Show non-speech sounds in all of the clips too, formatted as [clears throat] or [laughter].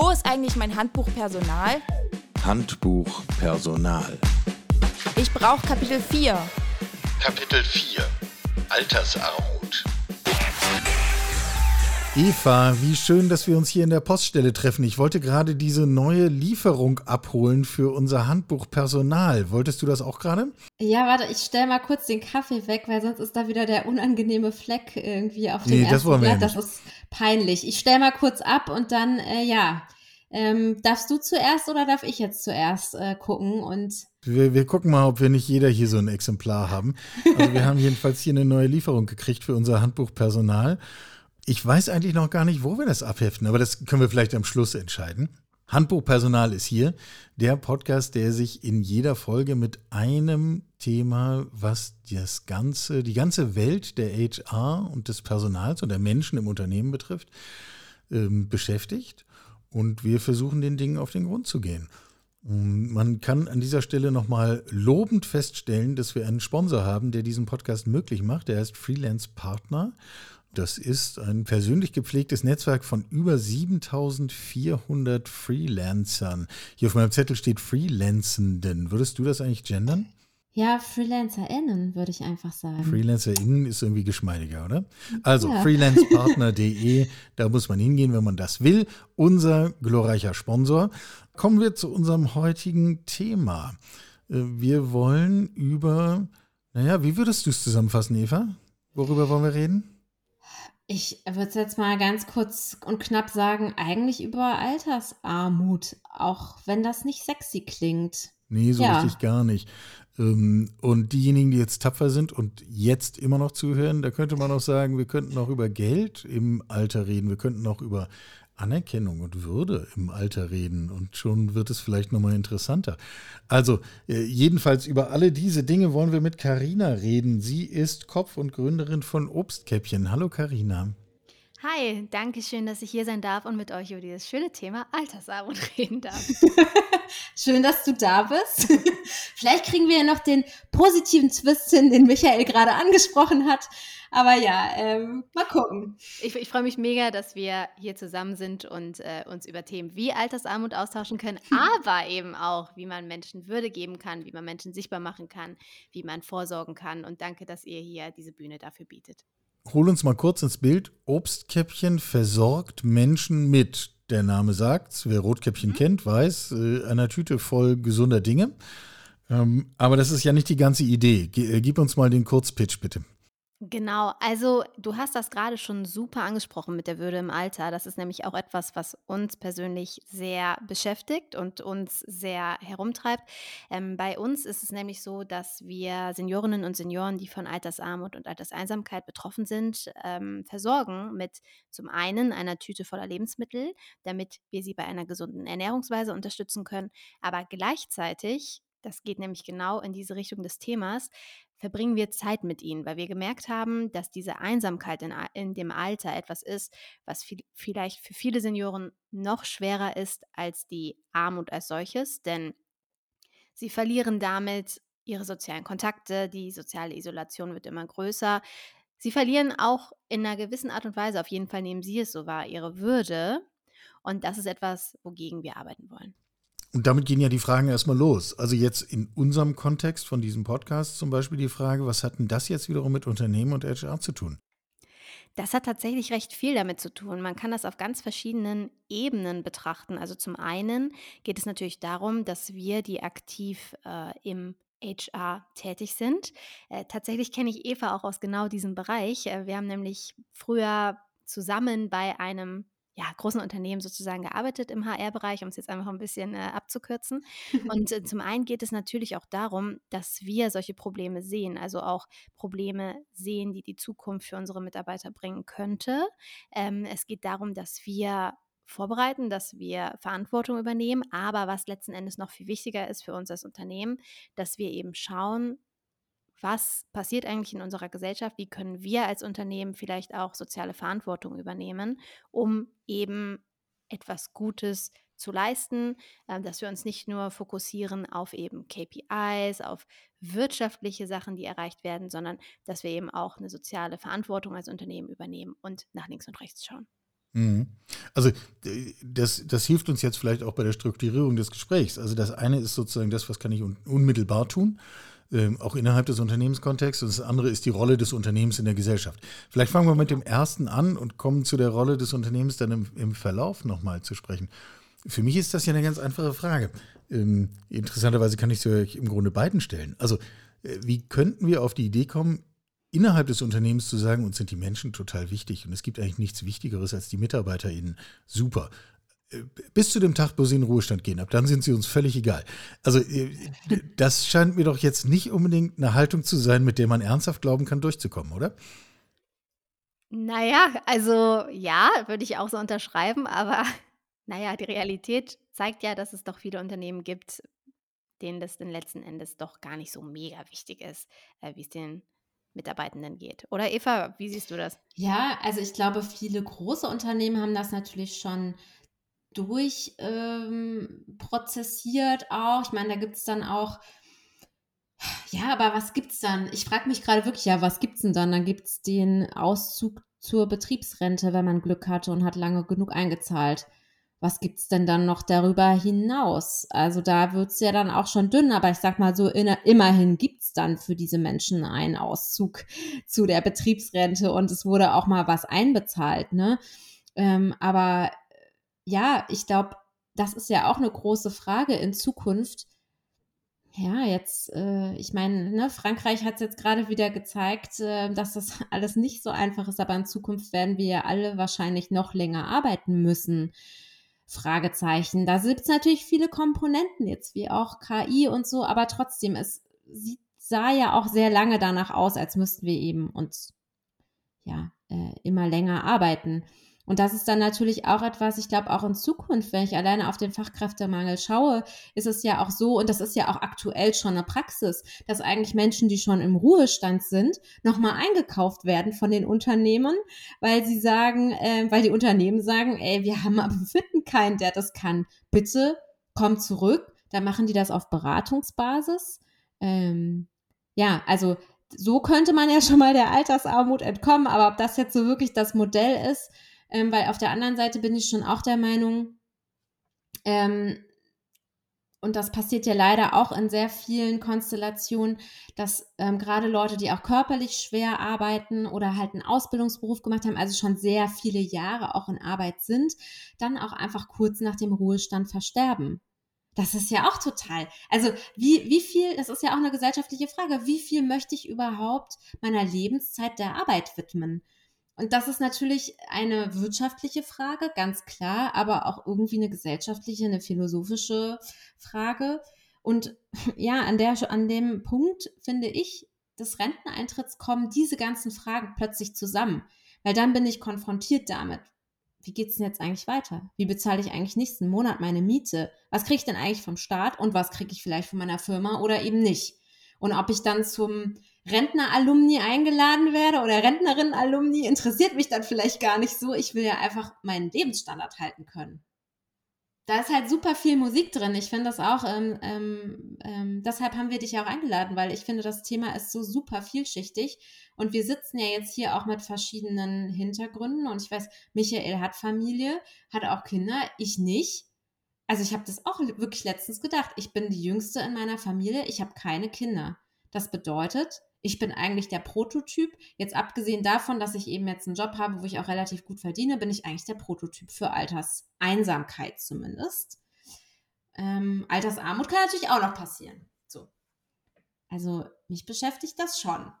Wo ist eigentlich mein Handbuch Personal? Handbuch Personal. Ich brauche Kapitel 4. Kapitel 4 Altersarmut. Eva, wie schön, dass wir uns hier in der Poststelle treffen. Ich wollte gerade diese neue Lieferung abholen für unser Handbuch Personal. Wolltest du das auch gerade? Ja, warte, ich stelle mal kurz den Kaffee weg, weil sonst ist da wieder der unangenehme Fleck irgendwie auf dem Nee, ersten das wollen wir Blatt. ja Das ist peinlich. Ich stelle mal kurz ab und dann, äh, ja. Ähm, darfst du zuerst oder darf ich jetzt zuerst äh, gucken? Und Wir, wir gucken mal, ob wir nicht jeder hier so ein Exemplar haben. Also wir [laughs] haben jedenfalls hier eine neue Lieferung gekriegt für unser Handbuch Personal. Ich weiß eigentlich noch gar nicht, wo wir das abheften, aber das können wir vielleicht am Schluss entscheiden. Handbuch Personal ist hier, der Podcast, der sich in jeder Folge mit einem Thema, was das ganze, die ganze Welt der HR und des Personals und der Menschen im Unternehmen betrifft, ähm, beschäftigt. Und wir versuchen den Dingen auf den Grund zu gehen. Mm, Man kann an dieser Stelle nochmal lobend feststellen, dass wir einen Sponsor haben, der diesen Podcast möglich macht. Der heißt Freelance Partner. Das ist ein persönlich gepflegtes Netzwerk von über 7400 Freelancern. Hier auf meinem Zettel steht Freelancenden. Würdest du das eigentlich gendern? ja, FreelancerInnen, würde ich einfach sagen. FreelancerInnen ist irgendwie geschmeidiger, oder? Also Ja. freelancepartner.de, da muss man hingehen, wenn man das will. Unser glorreicher Sponsor. Kommen wir zu unserem heutigen Thema. Äh, Wir wollen über, naja, wie würdest du es zusammenfassen, Eva? Worüber wollen wir reden? Ich würde es jetzt mal ganz kurz und knapp sagen, eigentlich über Altersarmut, auch wenn das nicht sexy klingt. Nee, so Ja. richtig gar nicht. Ähm, Und diejenigen, die jetzt tapfer sind und jetzt immer noch zuhören, da könnte man auch sagen, wir könnten auch über Geld im Alter reden. Wir könnten auch über Anerkennung und Würde im Alter reden. Und schon wird es vielleicht nochmal interessanter. Also, äh, jedenfalls über alle diese Dinge wollen wir mit Karina reden. Sie ist Kopf und Gründerin von Obstkäppchen. Hallo Karina. Hi, danke schön, dass ich hier sein darf und mit euch über dieses schöne Thema Altersarmut [laughs] reden darf. [laughs] Schön, dass du da bist. [laughs] Vielleicht kriegen wir ja noch den positiven Twist hin, den Michael gerade angesprochen hat. Aber ja, ähm, mal gucken. Ich, ich freue mich mega, dass wir hier zusammen sind und äh, uns über Themen wie Altersarmut austauschen können, aber eben auch, wie man Menschen Würde geben kann, wie man Menschen sichtbar machen kann, wie man vorsorgen kann. Und danke, dass ihr hier diese Bühne dafür bietet. Hol uns mal kurz ins Bild. Obstkäppchen versorgt Menschen mit. Der Name sagt's. Wer Rotkäppchen kennt, weiß, äh, einer Tüte voll gesunder Dinge. Ähm, aber das ist ja nicht die ganze Idee. Äh, gib uns mal den Kurzpitch, bitte. Genau, also du hast das gerade schon super angesprochen mit der Würde im Alter. Das ist nämlich auch etwas, was uns persönlich sehr beschäftigt und uns sehr herumtreibt. Ähm, bei uns ist es nämlich so, dass wir Seniorinnen und Senioren, die von Altersarmut und Alterseinsamkeit betroffen sind, ähm, versorgen mit zum einen einer Tüte voller Lebensmittel, damit wir sie bei einer gesunden Ernährungsweise unterstützen können, aber gleichzeitig, das geht nämlich genau in diese Richtung des Themas, verbringen wir Zeit mit ihnen, weil wir gemerkt haben, dass diese Einsamkeit in, in dem Alter etwas ist, was viel, vielleicht für viele Senioren noch schwerer ist als die Armut als solches, denn sie verlieren damit ihre sozialen Kontakte, die soziale Isolation wird immer größer. Sie verlieren auch in einer gewissen Art und Weise, auf jeden Fall nehmen sie es so wahr, ihre Würde. Und das ist etwas, wogegen wir arbeiten wollen. Und damit gehen ja die Fragen erstmal los. Also jetzt in unserem Kontext von diesem Podcast zum Beispiel die Frage, was hat denn das jetzt wiederum mit Unternehmen und HR zu tun? Das hat tatsächlich recht viel damit zu tun. Man kann das auf ganz verschiedenen Ebenen betrachten. Also zum einen geht es natürlich darum, dass wir, die aktiv äh, im HR tätig sind. Äh, tatsächlich kenne ich Eva auch aus genau diesem Bereich. Äh, wir haben nämlich früher zusammen bei einem ja, großen Unternehmen sozusagen gearbeitet im HR-Bereich, um es jetzt einfach ein bisschen äh, abzukürzen. [laughs] Und äh, zum einen geht es natürlich auch darum, dass wir solche Probleme sehen, also auch Probleme sehen, die die Zukunft für unsere Mitarbeiter bringen könnte. Ähm, es geht darum, dass wir vorbereiten, dass wir Verantwortung übernehmen, aber was letzten Endes noch viel wichtiger ist für uns als Unternehmen, dass wir eben schauen, was passiert eigentlich in unserer Gesellschaft, wie können wir als Unternehmen vielleicht auch soziale Verantwortung übernehmen, um eben etwas Gutes zu leisten, äh, dass wir uns nicht nur fokussieren auf eben KPIs, auf wirtschaftliche Sachen, die erreicht werden, sondern dass wir eben auch eine soziale Verantwortung als Unternehmen übernehmen und nach links und rechts schauen. Mhm. Also das, das hilft uns jetzt vielleicht auch bei der Strukturierung des Gesprächs. Also das eine ist sozusagen das, was kann ich un unmittelbar tun, ähm, auch innerhalb des Unternehmenskontexts. Und das andere ist die Rolle des Unternehmens in der Gesellschaft. Vielleicht fangen wir mit dem ersten an und kommen zu der Rolle des Unternehmens dann im, im Verlauf nochmal zu sprechen. Für mich ist das ja eine ganz einfache Frage. Ähm, interessanterweise kann ich sie euch im Grunde beiden stellen. Also äh, wie könnten wir auf die Idee kommen, innerhalb des Unternehmens zu sagen, uns sind die Menschen total wichtig und es gibt eigentlich nichts Wichtigeres als die MitarbeiterInnen. Super. Bis zu dem Tag, wo sie in den Ruhestand gehen, ab dann sind sie uns völlig egal. Also, äh, das scheint mir doch jetzt nicht unbedingt eine Haltung zu sein, mit der man ernsthaft glauben kann, durchzukommen, oder? Naja, also ja, würde ich auch so unterschreiben, aber [laughs] naja, die Realität zeigt ja, dass es doch viele Unternehmen gibt, denen das dann letzten Endes doch gar nicht so mega wichtig ist, äh, wie es den Mitarbeitenden geht. Oder Eva, wie siehst du das? Ja, also ich glaube, viele große Unternehmen haben das natürlich schon durchprozessiert ähm, auch. Ich meine, da gibt es dann auch, ja, aber was gibt es dann? Ich frage mich gerade wirklich, ja, was gibt es denn dann? Dann gibt es den Auszug zur Betriebsrente, wenn man Glück hatte und hat lange genug eingezahlt was gibt es denn dann noch darüber hinaus? Also da wird es ja dann auch schon dünn, aber ich sag mal so, in, immerhin gibt es dann für diese Menschen einen Auszug [laughs] zu der Betriebsrente und es wurde auch mal was einbezahlt, ne? Ähm, aber ja, ich glaube, das ist ja auch eine große Frage in Zukunft. Ja, jetzt, äh, ich meine, ne, Frankreich hat es jetzt gerade wieder gezeigt, äh, dass das [laughs] alles nicht so einfach ist, aber in Zukunft werden wir ja alle wahrscheinlich noch länger arbeiten müssen. Fragezeichen. Da gibt es natürlich viele Komponenten jetzt, wie auch KI und so, aber trotzdem, es sieht, sah ja auch sehr lange danach aus, als müssten wir eben uns ja äh, immer länger arbeiten. Und das ist dann natürlich auch etwas, ich glaube auch in Zukunft, wenn ich alleine auf den Fachkräftemangel schaue, ist es ja auch so, und das ist ja auch aktuell schon eine Praxis, dass eigentlich Menschen, die schon im Ruhestand sind, nochmal eingekauft werden von den Unternehmen, weil sie sagen, äh, weil die Unternehmen sagen, ey, wir haben aber finden keinen, der das kann. Bitte komm zurück. Da machen die das auf Beratungsbasis. Ähm, ja, also so könnte man ja schon mal der Altersarmut entkommen, aber ob das jetzt so wirklich das Modell ist, ähm, weil auf der anderen Seite bin ich schon auch der Meinung, ähm, und das passiert ja leider auch in sehr vielen Konstellationen, dass ähm, gerade Leute, die auch körperlich schwer arbeiten oder halt einen Ausbildungsberuf gemacht haben, also schon sehr viele Jahre auch in Arbeit sind, dann auch einfach kurz nach dem Ruhestand versterben. Das ist ja auch total. Also wie, wie viel, das ist ja auch eine gesellschaftliche Frage, wie viel möchte ich überhaupt meiner Lebenszeit der Arbeit widmen? Und das ist natürlich eine wirtschaftliche Frage, ganz klar, aber auch irgendwie eine gesellschaftliche, eine philosophische Frage. Und [laughs] ja, an, der, an dem Punkt finde ich, des Renteneintritts kommen diese ganzen Fragen plötzlich zusammen. Weil dann bin ich konfrontiert damit. Wie geht es denn jetzt eigentlich weiter? Wie bezahle ich eigentlich nächsten Monat meine Miete? Was kriege ich denn eigentlich vom Staat und was kriege ich vielleicht von meiner Firma oder eben nicht? Und ob ich dann zum Rentner-Alumni eingeladen werde oder Rentnerin-Alumni, interessiert mich dann vielleicht gar nicht so. Ich will ja einfach meinen Lebensstandard halten können. Da ist halt super viel Musik drin. Ich finde das auch, ähm, ähm, ähm, deshalb haben wir dich auch eingeladen, weil ich finde, das Thema ist so super vielschichtig. Und wir sitzen ja jetzt hier auch mit verschiedenen Hintergründen. Und ich weiß, Michael hat Familie, hat auch Kinder, ich nicht. Also ich habe das auch wirklich letztens gedacht. Ich bin die Jüngste in meiner Familie, ich habe keine Kinder. Das bedeutet, ich bin eigentlich der Prototyp. Jetzt abgesehen davon, dass ich eben jetzt einen Job habe, wo ich auch relativ gut verdiene, bin ich eigentlich der Prototyp für Alterseinsamkeit zumindest. Ähm, Altersarmut kann natürlich auch noch passieren. So. Also mich beschäftigt das schon.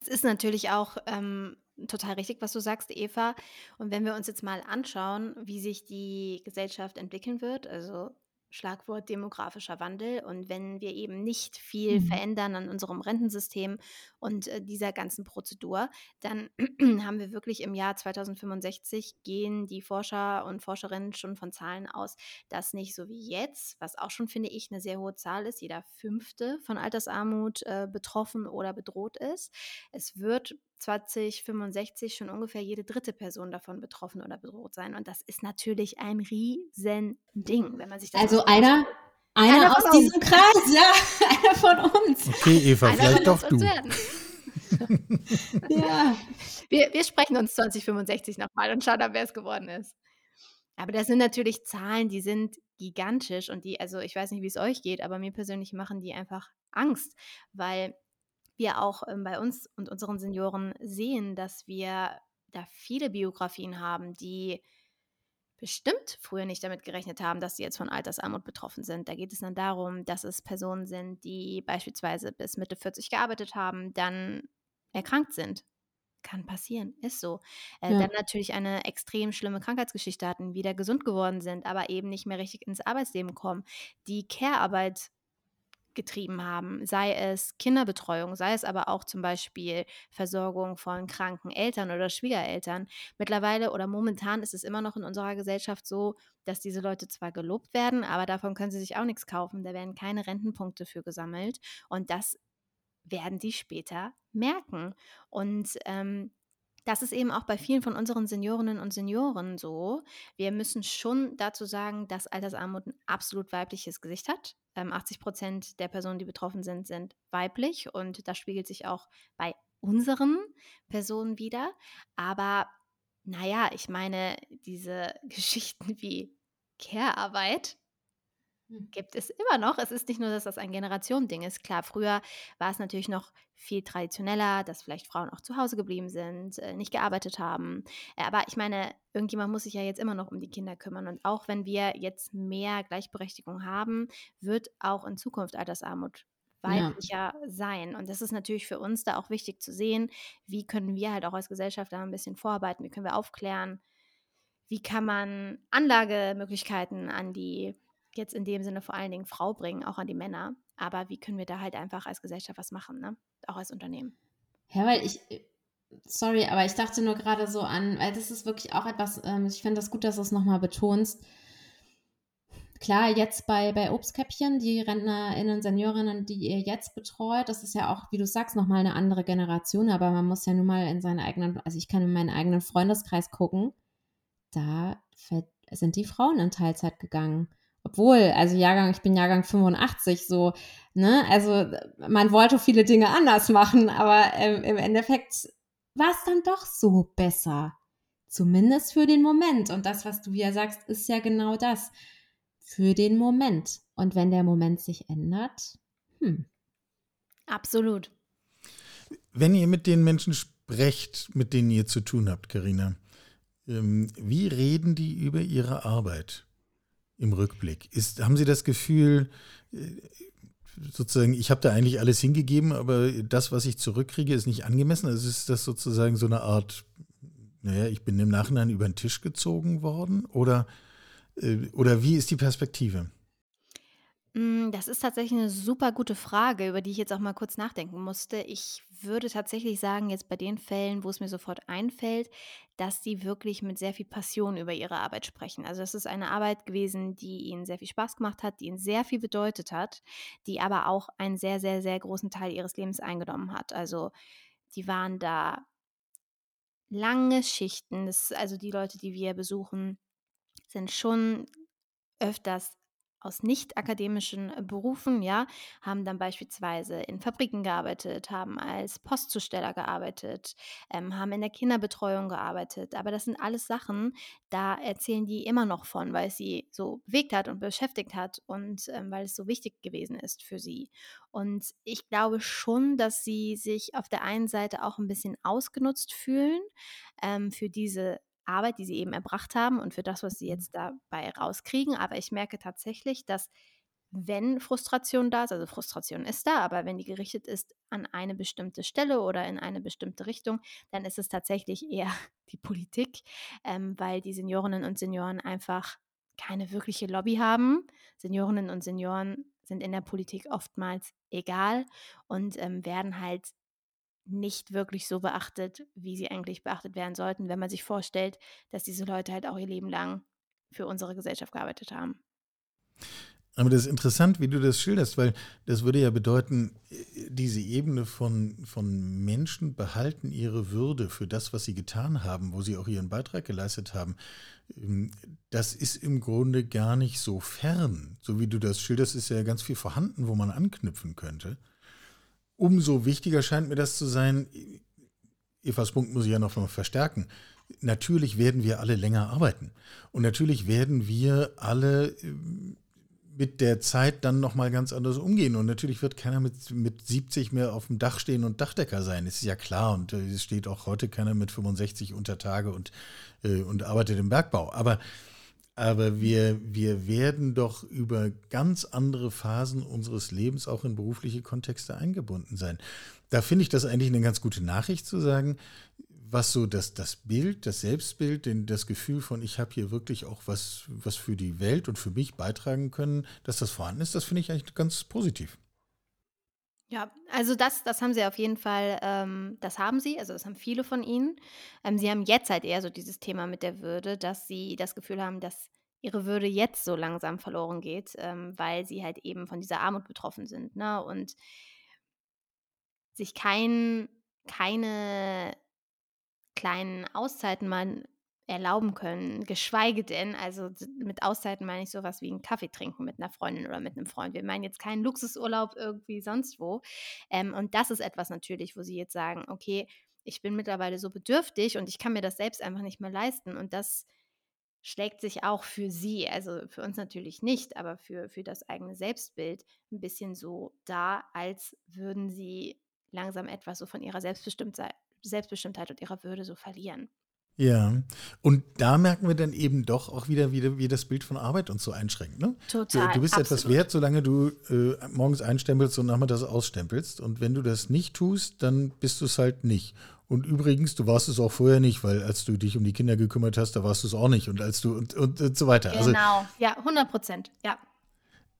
Es ist natürlich auch ähm, total richtig, was du sagst, Eva. Und wenn wir uns jetzt mal anschauen, wie sich die Gesellschaft entwickeln wird, also Schlagwort demografischer Wandel. Und wenn wir eben nicht viel mhm. verändern an unserem Rentensystem und äh, dieser ganzen Prozedur, dann [clears throat] haben wir wirklich im Jahr 2065 gehen die Forscher und Forscherinnen schon von Zahlen aus, dass nicht so wie jetzt, was auch schon finde ich eine sehr hohe Zahl ist, jeder fünfte von Altersarmut äh, betroffen oder bedroht ist. Es wird 2065 schon ungefähr jede dritte Person davon betroffen oder bedroht sein. Und das ist natürlich ein Riesending, wenn man sich das Also einer, einer, einer aus diesem Kreis, ja, [laughs] einer von uns. Okay, Eva, einer vielleicht doch du. [laughs] ja. Wir, wir sprechen uns 2065 nochmal und schauen dann, wer es geworden ist. Aber das sind natürlich Zahlen, die sind gigantisch und die, also ich weiß nicht, wie es euch geht, aber mir persönlich machen die einfach Angst, weil wir auch ähm, bei uns und unseren Senioren sehen, dass wir da viele Biografien haben, die bestimmt früher nicht damit gerechnet haben, dass sie jetzt von Altersarmut betroffen sind. Da geht es dann darum, dass es Personen sind, die beispielsweise bis Mitte 40 gearbeitet haben, dann erkrankt sind. Kann passieren, ist so. Äh, Ja. Dann natürlich eine extrem schlimme Krankheitsgeschichte hatten, wieder gesund geworden sind, aber eben nicht mehr richtig ins Arbeitsleben kommen, die Care-Arbeit getrieben haben, sei es Kinderbetreuung, sei es aber auch zum Beispiel Versorgung von kranken Eltern oder Schwiegereltern. Mittlerweile oder momentan ist es immer noch in unserer Gesellschaft so, dass diese Leute zwar gelobt werden, aber davon können sie sich auch nichts kaufen. Da werden keine Rentenpunkte für gesammelt und das werden die später merken. Und ähm, das ist eben auch bei vielen von unseren Seniorinnen und Senioren so. Wir müssen schon dazu sagen, dass Altersarmut ein absolut weibliches Gesicht hat. Ähm, 80 Prozent der Personen, die betroffen sind, sind weiblich und das spiegelt sich auch bei unseren Personen wieder. Aber naja, ich meine, diese [laughs] Geschichten wie Care-Arbeit, gibt es immer noch. Es ist nicht nur, dass das ein Generationending ist. Klar, früher war es natürlich noch viel traditioneller, dass vielleicht Frauen auch zu Hause geblieben sind, äh, nicht gearbeitet haben. Äh, Aber ich meine, irgendjemand muss sich ja jetzt immer noch um die Kinder kümmern. Und auch wenn wir jetzt mehr Gleichberechtigung haben, wird auch in Zukunft Altersarmut Ja. weiblicher sein. Und das ist natürlich für uns da auch wichtig zu sehen, wie können wir halt auch als Gesellschaft da ein bisschen vorarbeiten, wie können wir aufklären, wie kann man Anlagemöglichkeiten an die, jetzt in dem Sinne vor allen Dingen Frau bringen, auch an die Männer. Aber wie können wir da halt einfach als Gesellschaft was machen, ne? Auch als Unternehmen. Ja, weil ich, sorry, aber ich dachte nur gerade so an, weil das ist wirklich auch etwas, ähm, ich finde das gut, dass du es nochmal betonst. Klar, jetzt bei, bei Obstkäppchen, die RentnerInnen, Seniorinnen, die ihr jetzt betreut, das ist ja auch, wie du sagst, nochmal eine andere Generation, aber man muss ja nun mal in seinen eigenen, also ich kann in meinen eigenen Freundeskreis gucken, da sind die Frauen in Teilzeit gegangen. Obwohl, also Jahrgang, ich bin Jahrgang 85, so, ne, also man wollte viele Dinge anders machen, aber ähm, im Endeffekt war es dann doch so besser. Zumindest für den Moment. Und das, was du ja sagst, ist ja genau das. Für den Moment. Und wenn der Moment sich ändert, hm. Absolut. Wenn ihr mit den Menschen sprecht, mit denen ihr zu tun habt, Karina, ähm, wie reden die über ihre Arbeit im Rückblick? Ist, haben Sie das Gefühl, äh, sozusagen, ich habe da eigentlich alles hingegeben, aber das, was ich zurückkriege, ist nicht angemessen? Also ist das sozusagen so eine Art, naja, ich bin im Nachhinein über den Tisch gezogen worden? Oder, äh, oder wie ist die Perspektive? Mm, Das ist tatsächlich eine super gute Frage, über die ich jetzt auch mal kurz nachdenken musste. Ich würde tatsächlich sagen, jetzt bei den Fällen, wo es mir sofort einfällt, dass die wirklich mit sehr viel Passion über ihre Arbeit sprechen. Also es ist eine Arbeit gewesen, die ihnen sehr viel Spaß gemacht hat, die ihnen sehr viel bedeutet hat, die aber auch einen sehr, sehr, sehr großen Teil ihres Lebens eingenommen hat. Also die waren da lange Schichten. Das, also die Leute, die wir besuchen, sind schon öfters aus nicht akademischen äh, Berufen, ja, haben dann beispielsweise in Fabriken gearbeitet, haben als Postzusteller gearbeitet, ähm, haben in der Kinderbetreuung gearbeitet. Aber das sind alles Sachen, da erzählen die immer noch von, weil es sie so bewegt hat und beschäftigt hat und ähm, weil es so wichtig gewesen ist für sie. Und ich glaube schon, dass sie sich auf der einen Seite auch ein bisschen ausgenutzt fühlen ähm, für diese Arbeit, die sie eben erbracht haben und für das, was sie jetzt dabei rauskriegen. Aber ich merke tatsächlich, dass wenn Frustration da ist, also Frustration ist da, aber wenn die gerichtet ist an eine bestimmte Stelle oder in eine bestimmte Richtung, dann ist es tatsächlich eher [laughs] die Politik, ähm, weil die Seniorinnen und Senioren einfach keine wirkliche Lobby haben. Seniorinnen und Senioren sind in der Politik oftmals egal und ähm, werden halt nicht wirklich so beachtet, wie sie eigentlich beachtet werden sollten, wenn man sich vorstellt, dass diese Leute halt auch ihr Leben lang für unsere Gesellschaft gearbeitet haben. Aber das ist interessant, wie du das schilderst, weil das würde ja bedeuten, diese Ebene von, von Menschen behalten ihre Würde für das, was sie getan haben, wo sie auch ihren Beitrag geleistet haben. Das ist im Grunde gar nicht so fern. So wie du das schilderst, ist ja ganz viel vorhanden, wo man anknüpfen könnte. Umso wichtiger scheint mir das zu sein. Evas Punkt muss ich ja noch mal verstärken. Natürlich werden wir alle länger arbeiten. Und natürlich werden wir alle äh, mit der Zeit dann nochmal ganz anders umgehen. Und natürlich wird keiner mit, mit 70 mehr auf dem Dach stehen und Dachdecker sein. Das ist ja klar. Und äh, es steht auch heute keiner mit 65 unter Tage und, äh, und arbeitet im Bergbau. Aber, aber wir, wir werden doch über ganz andere Phasen unseres Lebens auch in berufliche Kontexte eingebunden sein. Da finde ich das eigentlich eine ganz gute Nachricht zu sagen, was so das, das Bild, das Selbstbild, den, das Gefühl von, ich habe hier wirklich auch was, was für die Welt und für mich beitragen können, dass das vorhanden ist, das finde ich eigentlich ganz positiv. Ja, also das, das haben sie auf jeden Fall, ähm, das haben sie, also das haben viele von ihnen. Ähm, sie haben jetzt halt eher so dieses Thema mit der Würde, dass sie das Gefühl haben, dass ihre Würde jetzt so langsam verloren geht, ähm, weil sie halt eben von dieser Armut betroffen sind, ne? Und sich kein, keine kleinen Auszeiten mal erlauben können, geschweige denn, also mit Auszeiten meine ich sowas wie einen Kaffee trinken mit einer Freundin oder mit einem Freund. Wir meinen jetzt keinen Luxusurlaub irgendwie sonst wo. Ähm, und das ist etwas natürlich, wo sie jetzt sagen, okay, ich bin mittlerweile so bedürftig und ich kann mir das selbst einfach nicht mehr leisten. Und das schlägt sich auch für sie, also für uns natürlich nicht, aber für, für das eigene Selbstbild ein bisschen so da, als würden sie langsam etwas so von ihrer Selbstbestimmtheit Selbstbestimmtheit und ihrer Würde so verlieren. Ja, und da merken wir dann eben doch auch wieder, wie, wie das Bild von Arbeit uns so einschränkt. Ne? Total. Du, du bist absolut. etwas wert, solange du äh, morgens einstempelst und nachmittags ausstempelst. Und wenn du das nicht tust, dann bist du es halt nicht. Und übrigens, du warst es auch vorher nicht, weil als du dich um die Kinder gekümmert hast, da warst du es auch nicht. Und als du und, und, und so weiter. Also genau, also, ja, 100 Prozent, ja.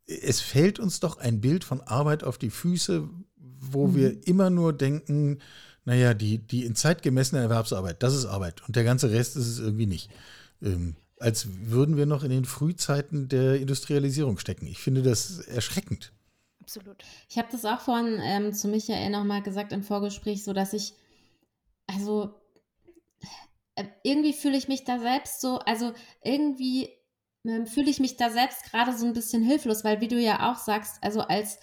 Es fällt uns doch ein Bild von Arbeit auf die Füße, wo mhm. wir immer nur denken, naja, die, die in Zeit gemessene Erwerbsarbeit, das ist Arbeit und der ganze Rest ist es irgendwie nicht. Ähm, als würden wir noch in den Frühzeiten der Industrialisierung stecken. Ich finde das erschreckend. Absolut. Ich habe das auch vorhin ähm, zu Michael nochmal gesagt im Vorgespräch, so dass ich, also äh, irgendwie fühle ich mich da selbst so, also irgendwie ähm, fühle ich mich da selbst gerade so ein bisschen hilflos, weil wie du ja auch sagst, also als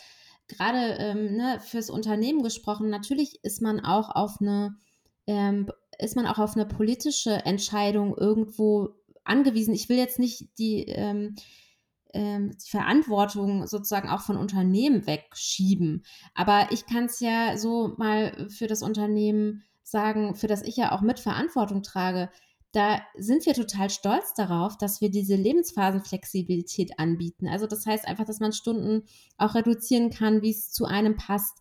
gerade ähm, ne, fürs Unternehmen gesprochen, natürlich ist man auch auf eine, ähm, ist man auch auf eine politische Entscheidung irgendwo angewiesen. Ich will jetzt nicht die, ähm, ähm die Verantwortung sozusagen auch von Unternehmen wegschieben, aber ich kann es ja so mal für das Unternehmen sagen, für das ich ja auch mit Verantwortung trage da sind wir total stolz darauf, dass wir diese Lebensphasenflexibilität anbieten. Also das heißt einfach, dass man Stunden auch reduzieren kann, wie es zu einem passt.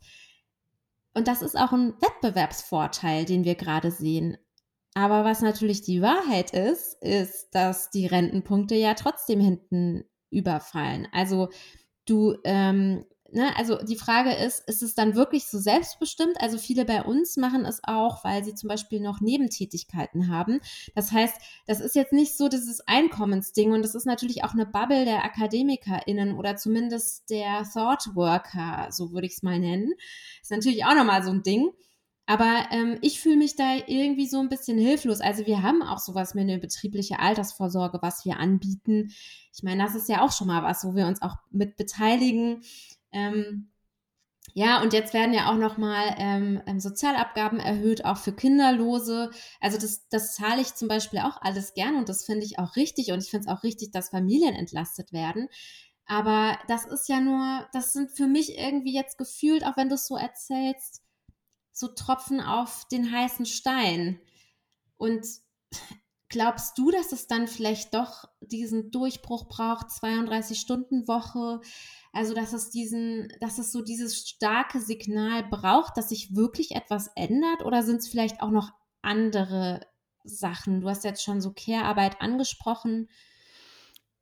Und das ist auch ein Wettbewerbsvorteil, den wir gerade sehen. Aber was natürlich die Wahrheit ist, ist, dass die Rentenpunkte ja trotzdem hinten überfallen. Also du ähm, ne, also die Frage ist, ist es dann wirklich so selbstbestimmt? Also viele bei uns machen es auch, weil sie zum Beispiel noch Nebentätigkeiten haben. Das heißt, das ist jetzt nicht so dieses Einkommensding und das ist natürlich auch eine Bubble der AkademikerInnen oder zumindest der Thought Worker, so würde ich es mal nennen. Ist natürlich auch nochmal so ein Ding. Aber ähm, ich fühle mich da irgendwie so ein bisschen hilflos. Also wir haben auch sowas wie eine betriebliche Altersvorsorge, was wir anbieten. Ich meine, das ist ja auch schon mal was, wo wir uns auch mit beteiligen. Ähm, ja, und jetzt werden ja auch nochmal ähm, ähm, Sozialabgaben erhöht, auch für Kinderlose. Also das, das zahle ich zum Beispiel auch alles gern und das finde ich auch richtig. Und ich finde es auch richtig, dass Familien entlastet werden. Aber das ist ja nur, das sind für mich irgendwie jetzt gefühlt, auch wenn du es so erzählst, so Tropfen auf den heißen Stein. Und glaubst du, dass es dann vielleicht doch diesen Durchbruch braucht, 32-Stunden-Woche? Also, dass es diesen, dass es so dieses starke Signal braucht, dass sich wirklich etwas ändert? Oder sind es vielleicht auch noch andere Sachen? Du hast jetzt schon so Care-Arbeit angesprochen.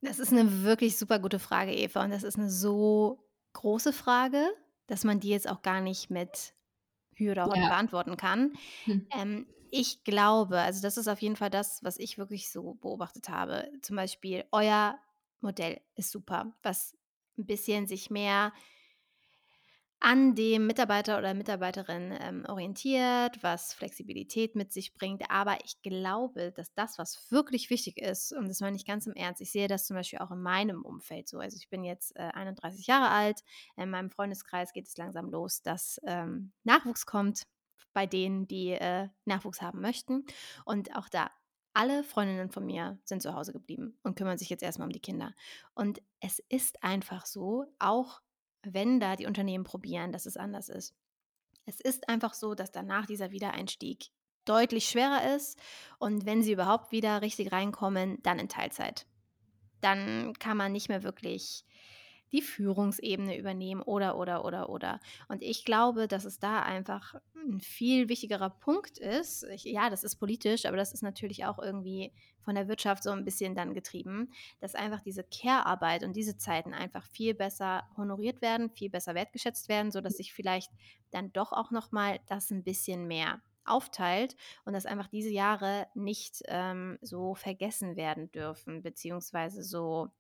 Das ist eine wirklich super gute Frage, Eva. Und das ist eine so große Frage, dass man die jetzt auch gar nicht mit Hü oder ja. beantworten kann. Hm. Ähm, ich glaube, also das ist auf jeden Fall das, was ich wirklich so beobachtet habe. Zum Beispiel, euer Modell ist super, was ein bisschen sich mehr an dem Mitarbeiter oder Mitarbeiterin ähm, orientiert, was Flexibilität mit sich bringt. Aber ich glaube, dass das, was wirklich wichtig ist, und das meine ich ganz im Ernst, ich sehe das zum Beispiel auch in meinem Umfeld so. Also ich bin jetzt äh, 31 Jahre alt, in meinem Freundeskreis geht es langsam los, dass ähm, Nachwuchs kommt bei denen, die äh, Nachwuchs haben möchten. Und auch da, alle Freundinnen von mir sind zu Hause geblieben und kümmern sich jetzt erstmal um die Kinder. Und es ist einfach so, auch wenn da die Unternehmen probieren, dass es anders ist. Es ist einfach so, dass danach dieser Wiedereinstieg deutlich schwerer ist und wenn sie überhaupt wieder richtig reinkommen, dann in Teilzeit. Dann kann man nicht mehr wirklich die Führungsebene übernehmen oder, oder, oder, oder. Und ich glaube, dass es da einfach ein viel wichtigerer Punkt ist. Ich, ja, das ist politisch, aber das ist natürlich auch irgendwie von der Wirtschaft so ein bisschen dann getrieben, dass einfach diese Care-Arbeit und diese Zeiten einfach viel besser honoriert werden, viel besser wertgeschätzt werden, sodass sich vielleicht dann doch auch nochmal das ein bisschen mehr aufteilt und dass einfach diese Jahre nicht ähm, so vergessen werden dürfen, beziehungsweise so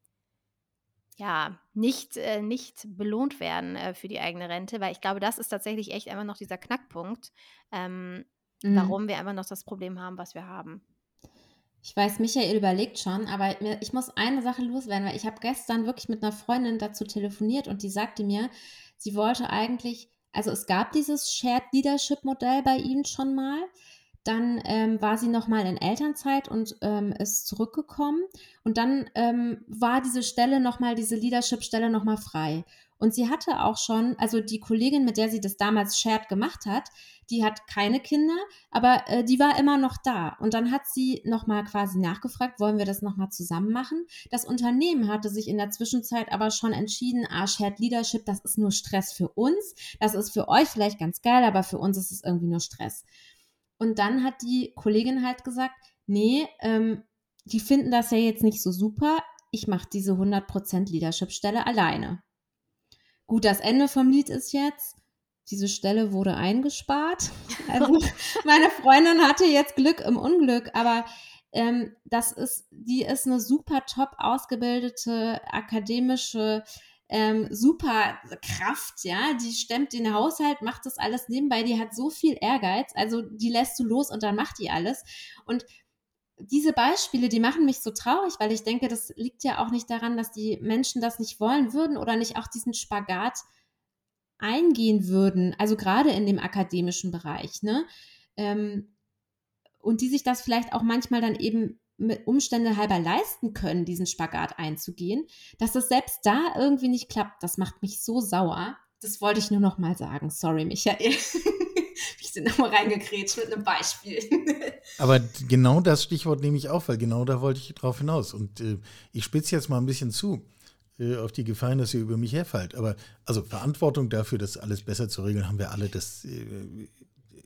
ja, nicht, äh, nicht belohnt werden äh, für die eigene Rente, weil ich glaube, das ist tatsächlich echt einfach noch dieser Knackpunkt, ähm, mhm. warum wir einfach noch das Problem haben, was wir haben. Ich weiß, Michael überlegt schon, aber ich muss eine Sache loswerden, weil ich habe gestern wirklich mit einer Freundin dazu telefoniert und die sagte mir, sie wollte eigentlich, also es gab dieses Shared Leadership Modell bei ihnen schon mal, dann ähm, war sie noch mal in Elternzeit und ähm, ist zurückgekommen. Und dann ähm, war diese Stelle noch mal, diese Leadership-Stelle noch mal frei. Und sie hatte auch schon, also die Kollegin, mit der sie das damals shared gemacht hat, die hat keine Kinder, aber äh, die war immer noch da. Und dann hat sie noch mal quasi nachgefragt, wollen wir das noch mal zusammen machen? Das Unternehmen hatte sich in der Zwischenzeit aber schon entschieden, ah, Shared Leadership, das ist nur Stress für uns. Das ist für euch vielleicht ganz geil, aber für uns ist es irgendwie nur Stress. Und dann hat die Kollegin halt gesagt, nee, ähm, die finden das ja jetzt nicht so super. Ich mache diese 100% Leadership-Stelle alleine. Gut, das Ende vom Lied ist jetzt, diese Stelle wurde eingespart. [laughs] Also meine Freundin hatte jetzt Glück im Unglück, aber ähm, das ist, die ist eine super top ausgebildete akademische ähm, super Kraft, ja, die stemmt den Haushalt, macht das alles nebenbei, die hat so viel Ehrgeiz, also die lässt du los und dann macht die alles. Und diese Beispiele, die machen mich so traurig, weil ich denke, das liegt ja auch nicht daran, dass die Menschen das nicht wollen würden oder nicht auch diesen Spagat eingehen würden, also gerade in dem akademischen Bereich, ne? Ähm, und die sich das vielleicht auch manchmal dann eben Umstände halber leisten können, diesen Spagat einzugehen, dass das selbst da irgendwie nicht klappt, das macht mich so sauer. Das wollte ich nur noch mal sagen. Sorry, Michael. [laughs] ich bin nochmal reingekrätscht mit einem Beispiel. [laughs] Aber genau das Stichwort nehme ich auf, weil genau da wollte ich drauf hinaus. Und äh, ich spitze jetzt mal ein bisschen zu äh, auf die Gefahren, dass ihr über mich herfällt. Aber also Verantwortung dafür, das alles besser zu regeln, haben wir alle. Das äh,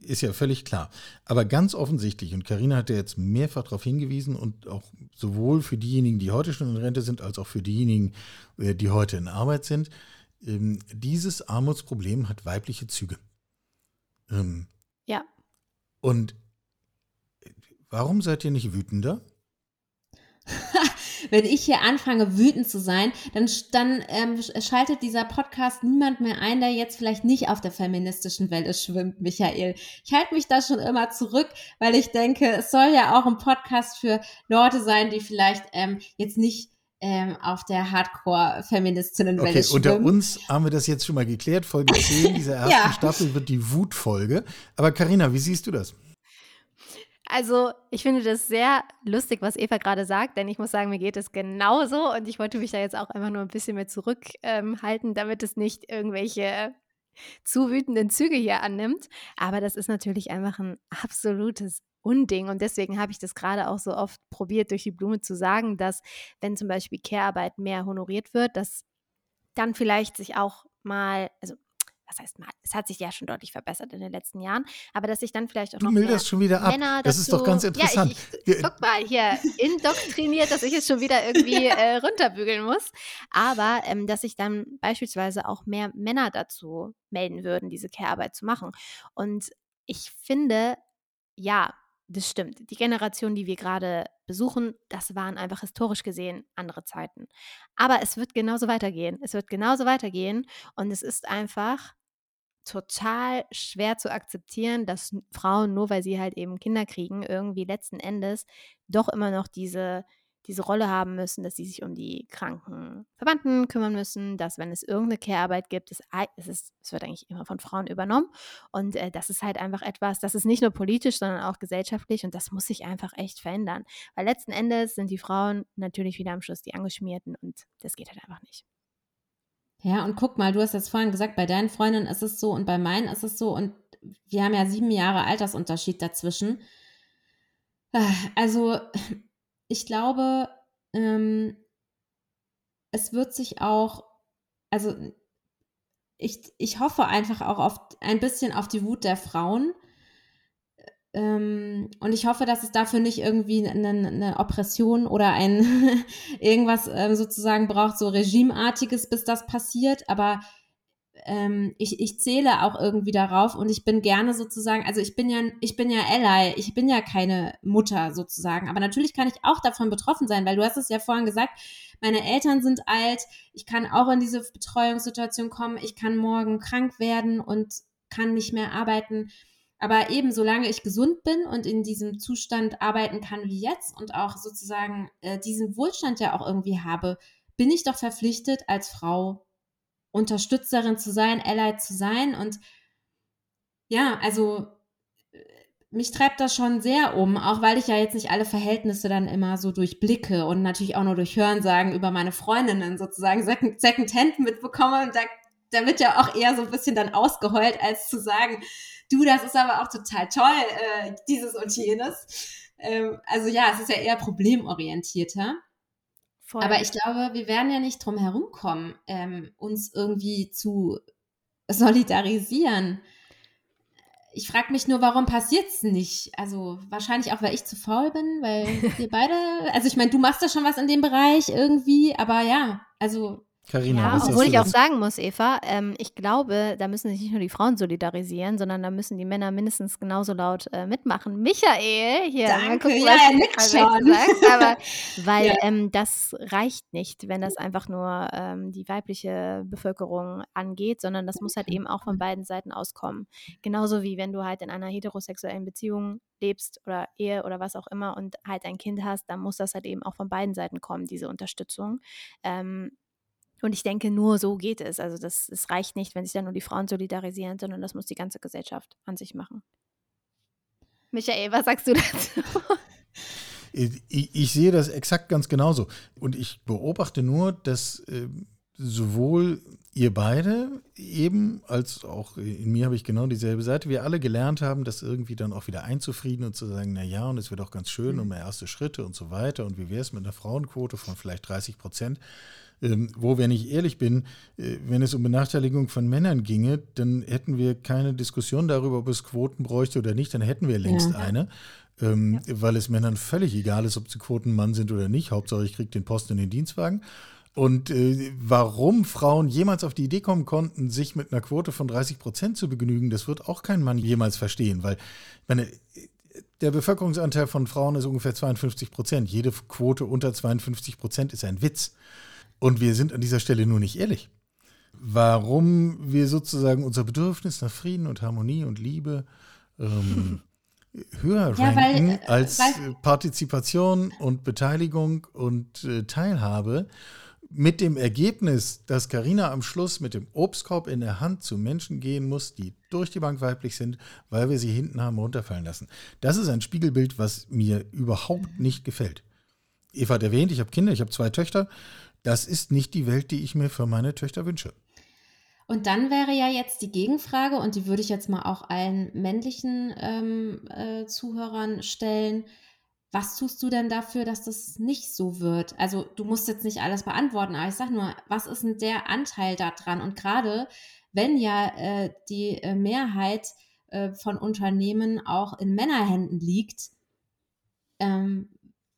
ist ja völlig klar. Aber ganz offensichtlich, und Karina hat ja jetzt mehrfach darauf hingewiesen und auch sowohl für diejenigen, die heute schon in Rente sind, als auch für diejenigen, äh, die heute in Arbeit sind, ähm, dieses Armutsproblem hat weibliche Züge. Ähm, ja. Und warum seid ihr nicht wütender? [laughs] wenn ich hier anfange, wütend zu sein, dann, dann ähm, schaltet dieser Podcast niemand mehr ein, der jetzt vielleicht nicht auf der feministischen Welle schwimmt, Michael. Ich halte mich da schon immer zurück, weil ich denke, es soll ja auch ein Podcast für Leute sein, die vielleicht ähm, jetzt nicht ähm, auf der Hardcore-Feministinnenwelle okay, schwimmen. Unter uns haben wir das jetzt schon mal geklärt. Folge [laughs] 10 dieser ersten ja. Staffel wird die Wutfolge. Aber Karina, wie siehst du das? Also, ich finde das sehr lustig, was Eva gerade sagt, denn ich muss sagen, mir geht es genauso und ich wollte mich da jetzt auch einfach nur ein bisschen mehr zurückhalten, ähm, damit es nicht irgendwelche zu wütenden Züge hier annimmt. Aber das ist natürlich einfach ein absolutes Unding und deswegen habe ich das gerade auch so oft probiert, durch die Blume zu sagen, dass wenn zum Beispiel Care-Arbeit mehr honoriert wird, dass dann vielleicht sich auch mal, also was heißt mal, es hat sich ja schon deutlich verbessert in den letzten Jahren, aber dass sich dann vielleicht auch noch du mehr schon wieder ab. Männer das ist doch ganz interessant. Ja, ich, ich, guck mal hier, indoktriniert, dass ich es schon wieder irgendwie [laughs] äh, runterbügeln muss, aber ähm, dass sich dann beispielsweise auch mehr Männer dazu melden würden, diese Care-Arbeit zu machen. Und ich finde, ja, das stimmt. Die Generation, die wir gerade besuchen, das waren einfach historisch gesehen andere Zeiten. Aber es wird genauso weitergehen. Es wird genauso weitergehen und es ist einfach total schwer zu akzeptieren, dass Frauen, nur weil sie halt eben Kinder kriegen, irgendwie letzten Endes doch immer noch diese diese Rolle haben müssen, dass sie sich um die kranken Verwandten kümmern müssen, dass wenn es irgendeine Care-Arbeit gibt, es, es, ist, es wird eigentlich immer von Frauen übernommen. Und äh, das ist halt einfach etwas, das ist nicht nur politisch, sondern auch gesellschaftlich und das muss sich einfach echt verändern. Weil letzten Endes sind die Frauen natürlich wieder am Schluss die Angeschmierten und das geht halt einfach nicht. Ja, und guck mal, du hast jetzt vorhin gesagt, bei deinen Freundinnen ist es so und bei meinen ist es so und wir haben ja sieben Jahre Altersunterschied dazwischen. Ah, also ich glaube, ähm, es wird sich auch, also ich, ich hoffe einfach auch auf ein bisschen auf die Wut der Frauen. Ähm, und ich hoffe, dass es dafür nicht irgendwie eine, eine Oppression oder ein [laughs] irgendwas ähm, sozusagen braucht, so regimeartiges, bis das passiert. Aber ähm, ich, ich zähle auch irgendwie darauf und ich bin gerne sozusagen, also ich bin ja, ich bin ja Ally, ich bin ja keine Mutter sozusagen, aber natürlich kann ich auch davon betroffen sein, weil du hast es ja vorhin gesagt, meine Eltern sind alt, ich kann auch in diese Betreuungssituation kommen, ich kann morgen krank werden und kann nicht mehr arbeiten. Aber eben, solange ich gesund bin und in diesem Zustand arbeiten kann wie jetzt und auch sozusagen äh, diesen Wohlstand ja auch irgendwie habe, bin ich doch verpflichtet, als Frau Unterstützerin zu sein, Ally zu sein. Und ja, also äh, mich treibt das schon sehr um, auch weil ich ja jetzt nicht alle Verhältnisse dann immer so durchblicke und natürlich auch nur durch Hörensagen über meine Freundinnen sozusagen Second, Second mitbekomme. Und da, da wird ja auch eher so ein bisschen dann ausgeheult, als zu sagen, du, das ist aber auch total toll, äh, dieses und jenes. Ähm, also ja, es ist ja eher problemorientierter. Voll. Aber ich glaube, wir werden ja nicht drum herumkommen, ähm, uns irgendwie zu solidarisieren. Ich frage mich nur, warum passiert es nicht? Also wahrscheinlich auch, weil ich zu faul bin, weil [laughs] wir beide, also ich meine, du machst ja schon was in dem Bereich irgendwie, aber ja, also Carina, ja, obwohl ich auch sagen muss, Eva, ähm, ich glaube, da müssen sich nicht nur die Frauen solidarisieren, sondern da müssen die Männer mindestens genauso laut äh, mitmachen. Michael, hier, Danke, gucken, ja, er nickt schon. Sagt, aber [laughs] weil ja. ähm, das reicht nicht, wenn das einfach nur ähm, die weibliche Bevölkerung angeht, sondern das muss halt eben auch von beiden Seiten auskommen. Genauso wie wenn du halt in einer heterosexuellen Beziehung lebst oder Ehe oder was auch immer und halt ein Kind hast, dann muss das halt eben auch von beiden Seiten kommen, diese Unterstützung. Ähm, und ich denke, nur so geht es. Also das, es reicht nicht, wenn sich dann nur die Frauen solidarisieren, sondern das muss die ganze Gesellschaft an sich machen. Michael, was sagst du [laughs] dazu? Ich, ich, sehe das exakt ganz genauso. Und ich beobachte nur, dass äh, sowohl ihr beide eben, als auch in mir habe ich genau dieselbe Seite, wir alle gelernt haben, das irgendwie dann auch wieder einzufrieden und zu sagen, na ja, und es wird auch ganz schön mhm. und mehr erste Schritte und so weiter. Und wie wäre es mit einer Frauenquote von vielleicht 30 Prozent? Ähm, wo, wenn ich ehrlich bin, äh, wenn es um Benachteiligung von Männern ginge, dann hätten wir keine Diskussion darüber, ob es Quoten bräuchte oder nicht, dann hätten wir längst ja. eine. Ähm, ja. Weil es Männern völlig egal ist, ob sie Quotenmann sind oder nicht. Hauptsache, ich kriege den Posten in den Dienstwagen. Und äh, warum Frauen jemals auf die Idee kommen konnten, sich mit einer Quote von 30 Prozent zu begnügen, das wird auch kein Mann jemals verstehen. Weil, meine, der Bevölkerungsanteil von Frauen ist ungefähr 52 Prozent. Jede Quote unter 52 Prozent ist ein Witz. Und wir sind an dieser Stelle nur nicht ehrlich. Warum wir sozusagen unser Bedürfnis nach Frieden und Harmonie und Liebe ähm, [laughs] höher ja, ranken weil, äh, als weil, Partizipation und Beteiligung und äh, Teilhabe. Mit dem Ergebnis, dass Karina am Schluss mit dem Obstkorb in der Hand zu Menschen gehen muss, die durch die Bank weiblich sind, weil wir sie hinten haben runterfallen lassen. Das ist ein Spiegelbild, was mir überhaupt nicht gefällt. Eva hat erwähnt, ich habe Kinder, ich habe zwei Töchter. Das ist nicht die Welt, die ich mir für meine Töchter wünsche. Und dann wäre ja jetzt die Gegenfrage, und die würde ich jetzt mal auch allen männlichen ähm, äh, Zuhörern stellen. Was tust du denn dafür, dass das nicht so wird? Also du musst jetzt nicht alles beantworten, aber ich sage nur, was ist denn der Anteil daran? Und gerade wenn ja äh, die äh, Mehrheit äh, von Unternehmen auch in Männerhänden liegt, ähm,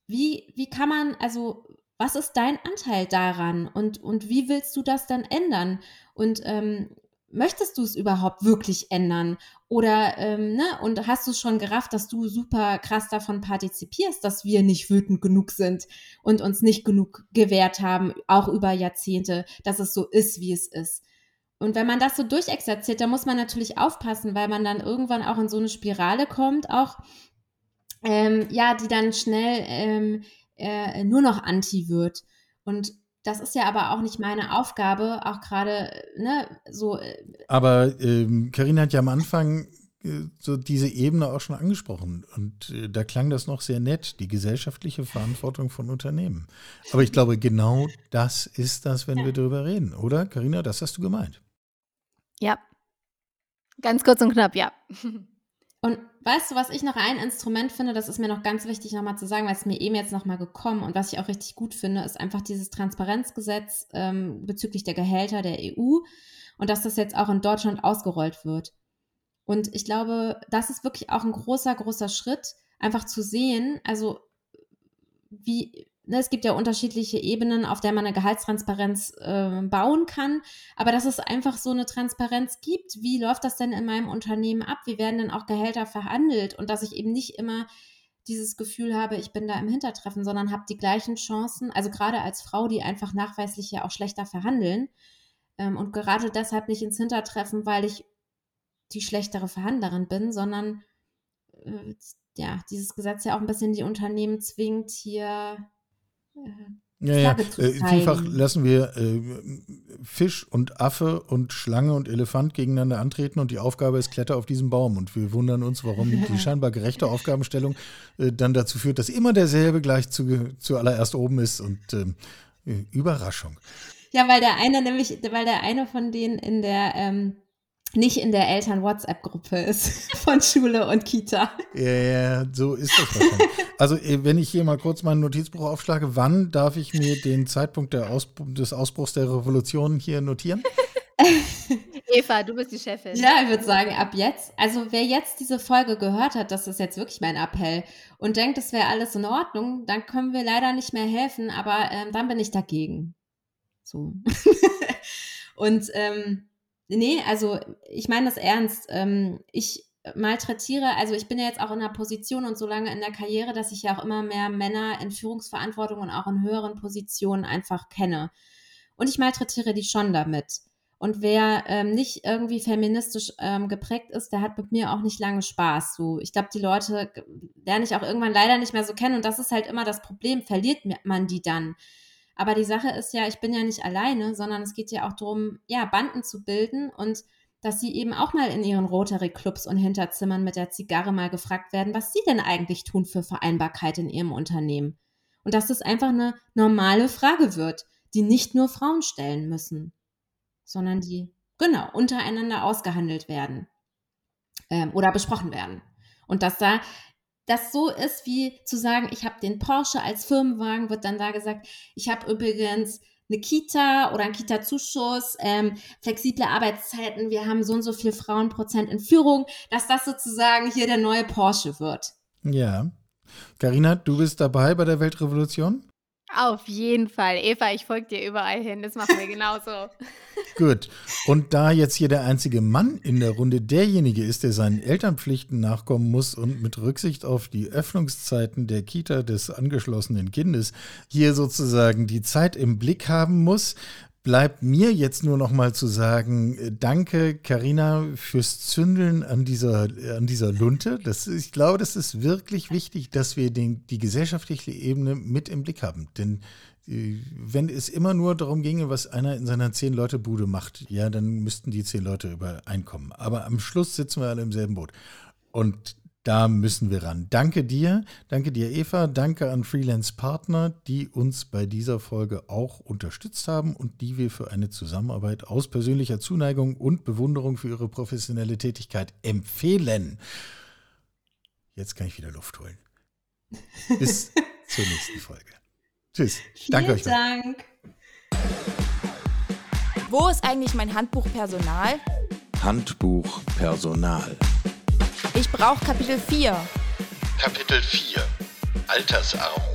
wie, wie kann man, also was ist dein Anteil daran und, und wie willst du das dann ändern? Und ähm, möchtest du es überhaupt wirklich ändern? Oder, ähm, ne, und hast du schon gerafft, dass du super krass davon partizipierst, dass wir nicht wütend genug sind und uns nicht genug gewehrt haben, auch über Jahrzehnte, dass es so ist, wie es ist? und wenn man das so durchexerziert, dann muss man natürlich aufpassen, weil man dann irgendwann auch in so eine Spirale kommt, auch ähm, ja, die dann schnell ähm, äh, nur noch anti wird. Und das ist ja aber auch nicht meine Aufgabe, auch gerade, ne, so. Äh, aber Karina ähm, hat ja am Anfang äh, so diese Ebene auch schon angesprochen. Und äh, da klang das noch sehr nett, die gesellschaftliche Verantwortung von Unternehmen. Aber ich glaube, genau das ist das, wenn ja. wir darüber reden, oder? Karina, das hast du gemeint. Ja. Ganz kurz und knapp, ja. [laughs] Und weißt du, was ich noch ein Instrument finde, das ist mir noch ganz wichtig nochmal zu sagen, weil es mir eben jetzt nochmal gekommen und was ich auch richtig gut finde, ist einfach dieses Transparenzgesetz ähm, bezüglich der Gehälter der EU und dass das jetzt auch in Deutschland ausgerollt wird. Und ich glaube, das ist wirklich auch ein großer, großer Schritt, einfach zu sehen, also wie, es gibt ja unterschiedliche Ebenen, auf der man eine Gehaltstransparenz äh, bauen kann, aber dass es einfach so eine Transparenz gibt, wie läuft das denn in meinem Unternehmen ab, wie werden denn auch Gehälter verhandelt? Und dass ich eben nicht immer dieses Gefühl habe, ich bin da im Hintertreffen, sondern habe die gleichen Chancen, also gerade als Frau, die einfach nachweislich ja auch schlechter verhandeln ähm, und gerade deshalb nicht ins Hintertreffen, weil ich die schlechtere Verhandlerin bin, sondern äh, ja, dieses Gesetz ja auch ein bisschen die Unternehmen zwingt, hier ja, ja. Äh, vielfach lassen wir äh, Fisch und Affe und Schlange und Elefant gegeneinander antreten und die Aufgabe ist, kletter auf diesen Baum. Und wir wundern uns, warum [laughs] die scheinbar gerechte Aufgabenstellung äh, dann dazu führt, dass immer derselbe gleich zu, zuallererst oben ist und ähm, äh, Überraschung. Ja, weil der eine nämlich, weil der eine von denen in der ähm, nicht in der Eltern-WhatsApp-Gruppe ist [laughs] von Schule und Kita. Ja, ja, so ist das wahrscheinlich. Also, äh, wenn ich hier mal kurz meinen Notizbuch aufschlage, wann darf ich mir den Zeitpunkt Ausbruch, des Ausbruchs der Revolution hier notieren? [laughs] Eva, du bist die Chefin. Ja, ich würde sagen, ab jetzt. Also, wer jetzt diese Folge gehört hat, das ist jetzt wirklich mein Appell und denkt, das wäre alles in Ordnung, dann können wir leider nicht mehr helfen, aber ähm, dann bin ich dagegen. So. [laughs] und ähm, Nee, also ich meine das ernst. Ähm, ich malträtiere, also ich bin ja jetzt auch in der Position und so lange in der Karriere, dass ich ja auch immer mehr Männer in Führungsverantwortung und auch in höheren Positionen einfach kenne. Und ich malträtiere die schon damit. Und wer ähm, nicht irgendwie feministisch ähm, geprägt ist, der hat mit mir auch nicht lange Spaß. So, ich glaube, die Leute lerne ich auch irgendwann leider nicht mehr so kennen. Und das ist halt immer das Problem. Verliert man die dann? Aber die Sache ist ja, ich bin ja nicht alleine, sondern es geht ja auch darum, ja, Banden zu bilden und dass sie eben auch mal in ihren Rotary-Clubs und Hinterzimmern mit der Zigarre mal gefragt werden, was sie denn eigentlich tun für Vereinbarkeit in ihrem Unternehmen. Und dass das einfach eine normale Frage wird, die nicht nur Frauen stellen müssen, sondern die, genau, untereinander ausgehandelt werden ähm, oder besprochen werden. Und dass da das so ist, wie zu sagen, ich habe den Porsche als Firmenwagen, wird dann da gesagt, ich habe übrigens eine Kita oder einen Kita-Zuschuss, ähm, flexible Arbeitszeiten, wir haben so und so viel Frauenprozent in Führung, dass das sozusagen hier der neue Porsche wird. Ja. Karina, du bist dabei bei der Weltrevolution? Auf jeden Fall. Eva, ich folge dir überall hin. Das machen wir genauso. [laughs] Gut. Und da jetzt hier der einzige Mann in der Runde derjenige ist, der seinen Elternpflichten nachkommen muss und mit Rücksicht auf die Öffnungszeiten der Kita des angeschlossenen Kindes hier sozusagen die Zeit im Blick haben muss, bleibt mir jetzt nur noch mal zu sagen, äh, danke Karina fürs Zündeln an dieser, an dieser Lunte. Das, ich glaube, das ist wirklich wichtig, dass wir den, die gesellschaftliche Ebene mit im Blick haben. Denn äh, wenn es immer nur darum ginge, was einer in seiner Zehn-Leute-Bude macht, ja, dann müssten die zehn Leute übereinkommen. Aber am Schluss sitzen wir alle im selben Boot. Und da müssen wir ran. Danke dir, danke dir Eva, danke an Freelance Partner, die uns bei dieser Folge auch unterstützt haben und die wir für eine Zusammenarbeit aus persönlicher Zuneigung und Bewunderung für ihre professionelle Tätigkeit empfehlen. Jetzt kann ich wieder Luft holen. Bis [laughs] zur nächsten Folge. Tschüss. Vielen danke euch. Dank. Wo ist eigentlich mein Handbuch Personal? Handbuch Personal. Ich Kapitel 4. Kapitel 4 Altersarmut